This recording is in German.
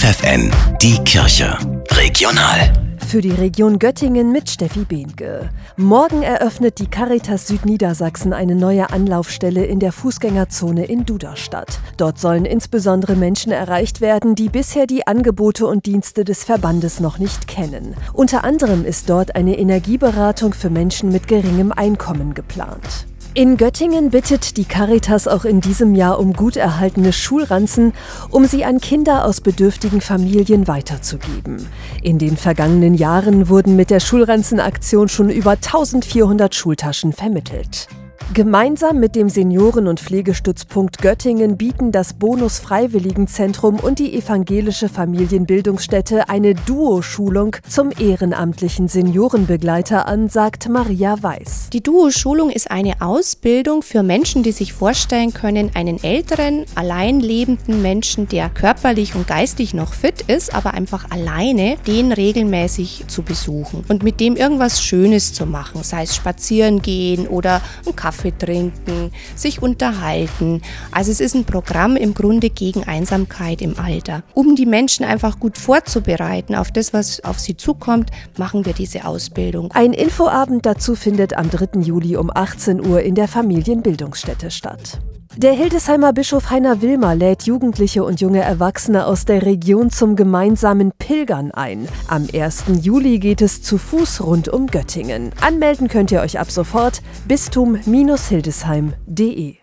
FFN, die Kirche. Regional. Für die Region Göttingen mit Steffi Behnke. Morgen eröffnet die Caritas Südniedersachsen eine neue Anlaufstelle in der Fußgängerzone in Duderstadt. Dort sollen insbesondere Menschen erreicht werden, die bisher die Angebote und Dienste des Verbandes noch nicht kennen. Unter anderem ist dort eine Energieberatung für Menschen mit geringem Einkommen geplant. In Göttingen bittet die Caritas auch in diesem Jahr um gut erhaltene Schulranzen, um sie an Kinder aus bedürftigen Familien weiterzugeben. In den vergangenen Jahren wurden mit der Schulranzenaktion schon über 1400 Schultaschen vermittelt. Gemeinsam mit dem Senioren- und Pflegestützpunkt Göttingen bieten das Bonus Freiwilligenzentrum und die evangelische Familienbildungsstätte eine Duo-Schulung zum ehrenamtlichen Seniorenbegleiter an, sagt Maria Weiß. Die Duo-Schulung ist eine Ausbildung für Menschen, die sich vorstellen können, einen älteren, allein lebenden Menschen, der körperlich und geistig noch fit ist, aber einfach alleine, den regelmäßig zu besuchen und mit dem irgendwas Schönes zu machen, sei es spazieren gehen oder einen Kaffee Kaffee trinken, sich unterhalten. Also es ist ein Programm im Grunde gegen Einsamkeit im Alter. Um die Menschen einfach gut vorzubereiten auf das, was auf sie zukommt, machen wir diese Ausbildung. Ein Infoabend dazu findet am 3. Juli um 18 Uhr in der Familienbildungsstätte statt. Der Hildesheimer Bischof Heiner Wilmer lädt Jugendliche und junge Erwachsene aus der Region zum gemeinsamen Pilgern ein. Am 1. Juli geht es zu Fuß rund um Göttingen. Anmelden könnt ihr euch ab sofort bistum-hildesheim.de.